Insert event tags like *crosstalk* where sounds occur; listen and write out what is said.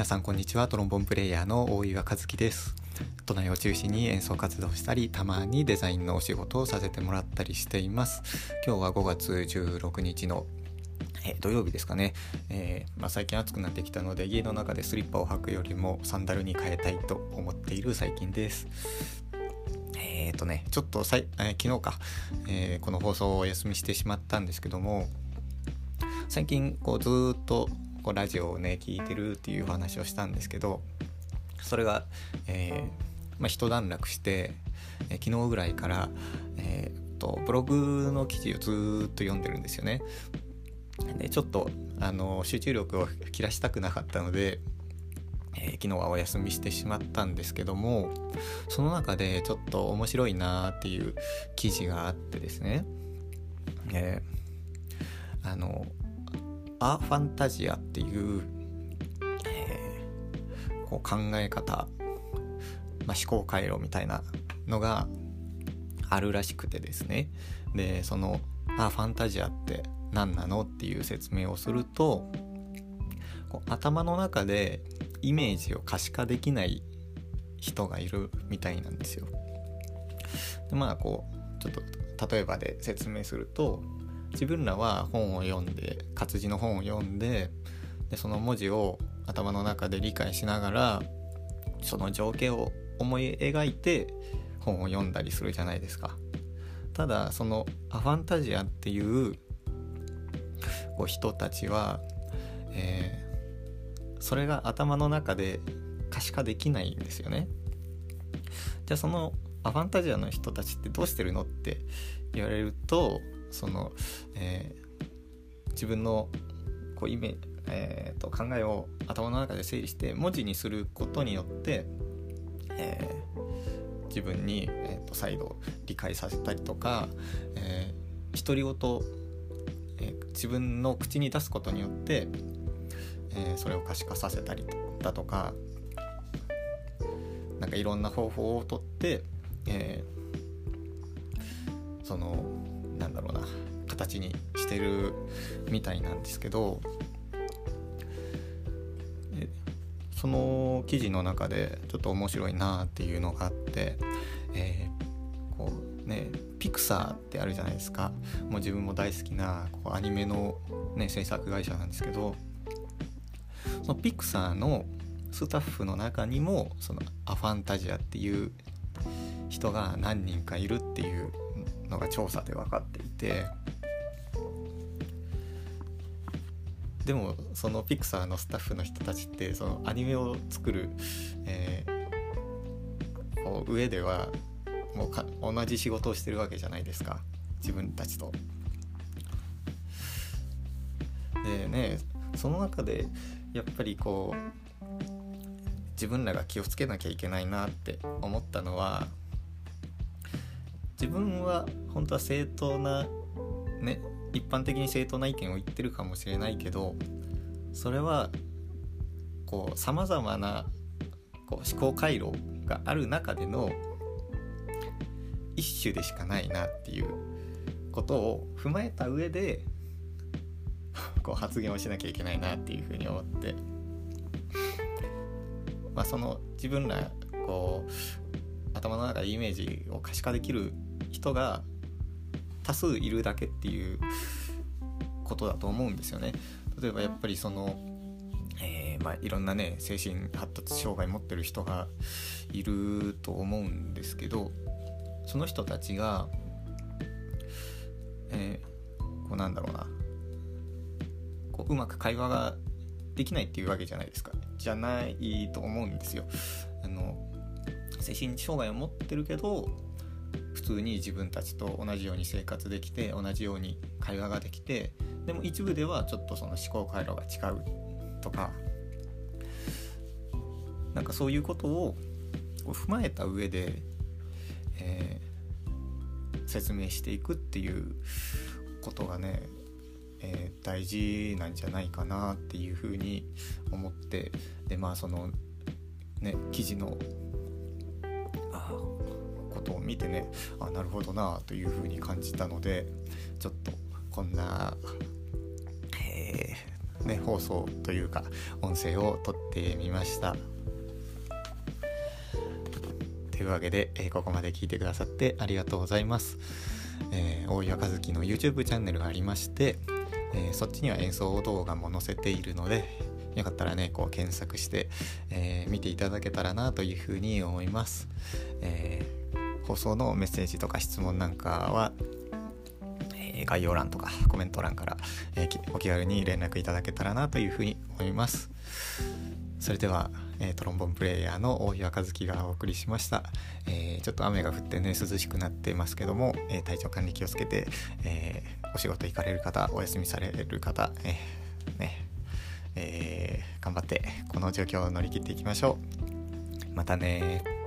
皆さんこんにちは。トロンボンプレイヤーの大岩和樹です。都内を中心に演奏活動したりたまにデザインのお仕事をさせてもらったりしています。今日は5月16日のえ土曜日ですかね、えー、まあ、最近暑くなってきたので家の中でスリッパを履くよりもサンダルに変えたいと思っている最近です。えっ、ー、とねちょっとさい、えー、昨日か、えこの放送をお休みしてしまったんですけども最近こうずっとこうラジオをね聞いてるっていう話をしたんですけどそれが、えー、まあ、一段落して、えー、昨日ぐらいから、えーと、ブログの記事をずっと読んでるんですよね。でちょっとあの集中力を切らしたくなかったので、えー、昨日はお休みしてしまったんですけどもその中でちょっと面白いなっていう記事があってですね、えー、あのアファンタジアっていう,、えー、こう考え方、まあ、思考回路みたいなのがあるらしくてですねでそのアファンタジアって何なのっていう説明をするとこう頭の中でイメージを可視化できない人がいるみたいなんですよ。でまあこうちょっと例えばで説明すると自分らは本を読んで活字の本を読んででその文字を頭の中で理解しながらその情景を思い描いて本を読んだりするじゃないですか。ただそのアファンタジアっていうこう人たちは、えー、それが頭の中で可視化できないんですよね。じゃあそのアファンタジアの人たちってどうしてるのって言われるとその、えー、自分のこうイメえーと、考えを頭の中で整理して文字にすることによって、えー、自分に、えーと、再度理解させたりとか、えー、独り言、えー、自分の口に出すことによって、えー、それを可視化させたりだとかなんかいろんな方法をとって、えー、そのなんだろうな形にしてるみたいなんですけどその記事の中でちょっと面白いなっていうのがあって、えー、こうねピクサーってあるじゃないですか。もう自分も大好きなこうアニメの、ね、制作会社なんですけどそのピクサーのスタッフの中にもそのアファンタジアっていう人が何人かいるっていうのが調査で分かっていてでもそのピクサーのスタッフの人たちってそのアニメを作る、えー、こう上ではもうか同じ仕事をしてるわけじゃないですか自分たちと。でねその中でやっぱりこう自分らが気をつけなきゃいけないなって思ったのは自分は本当は正当なね一般的に正当な意見を言ってるかもしれないけどそれはこうさまざまなこう思考回路がある中での一種でしかないなっていうことを踏まえた上で *laughs* こう発言をしなきゃいけないなっていうふうに思って、まあ、その自分らこう頭の中でイメージを可視化できる人が多数いるだけっていうことだと思うんですよね。例えばやっぱりその、えー、まあ、いろんなね精神発達障害持ってる人がいると思うんですけどその人たちが、えー、こうなんだろうなこううまく会話ができないっていうわけじゃないですかじゃないと思うんですよ。あの精神障害を持ってるけど普通に自分たちと同じように生活できて同じように会話ができてでも一部ではちょっとその思考回路が違うとかなんかそういうことを踏まえた上で、えー、説明していくっていうことがね、えー、大事なんじゃないかなっていうふうに思ってでまあそのね記事の見てねあなるほどなというふうに感じたのでちょっとこんな、えね、放送というか音声を撮ってみました。というわけで、えー、ここまで聞いてくださってありがとうございます、えー、大岩和樹の YouTube チャンネルがありまして、えー、そっちには演奏動画も載せているのでよかったらねこう検索して、えー、見ていただけたらなというふうに思います、えー、放送のメッセージとか質問なんかは、えー、概要欄とかコメント欄から、えお気軽に連絡いただけたらなというふうに思います。それでは、えトロンボンプレーヤーの大岩和樹がお送りしました、えちょっと雨が降ってね涼しくなってますけども、え体調管理気をつけて、えお仕事行かれる方お休みされる方、えねえー、頑張ってこの状況を乗り切っていきましょう。またね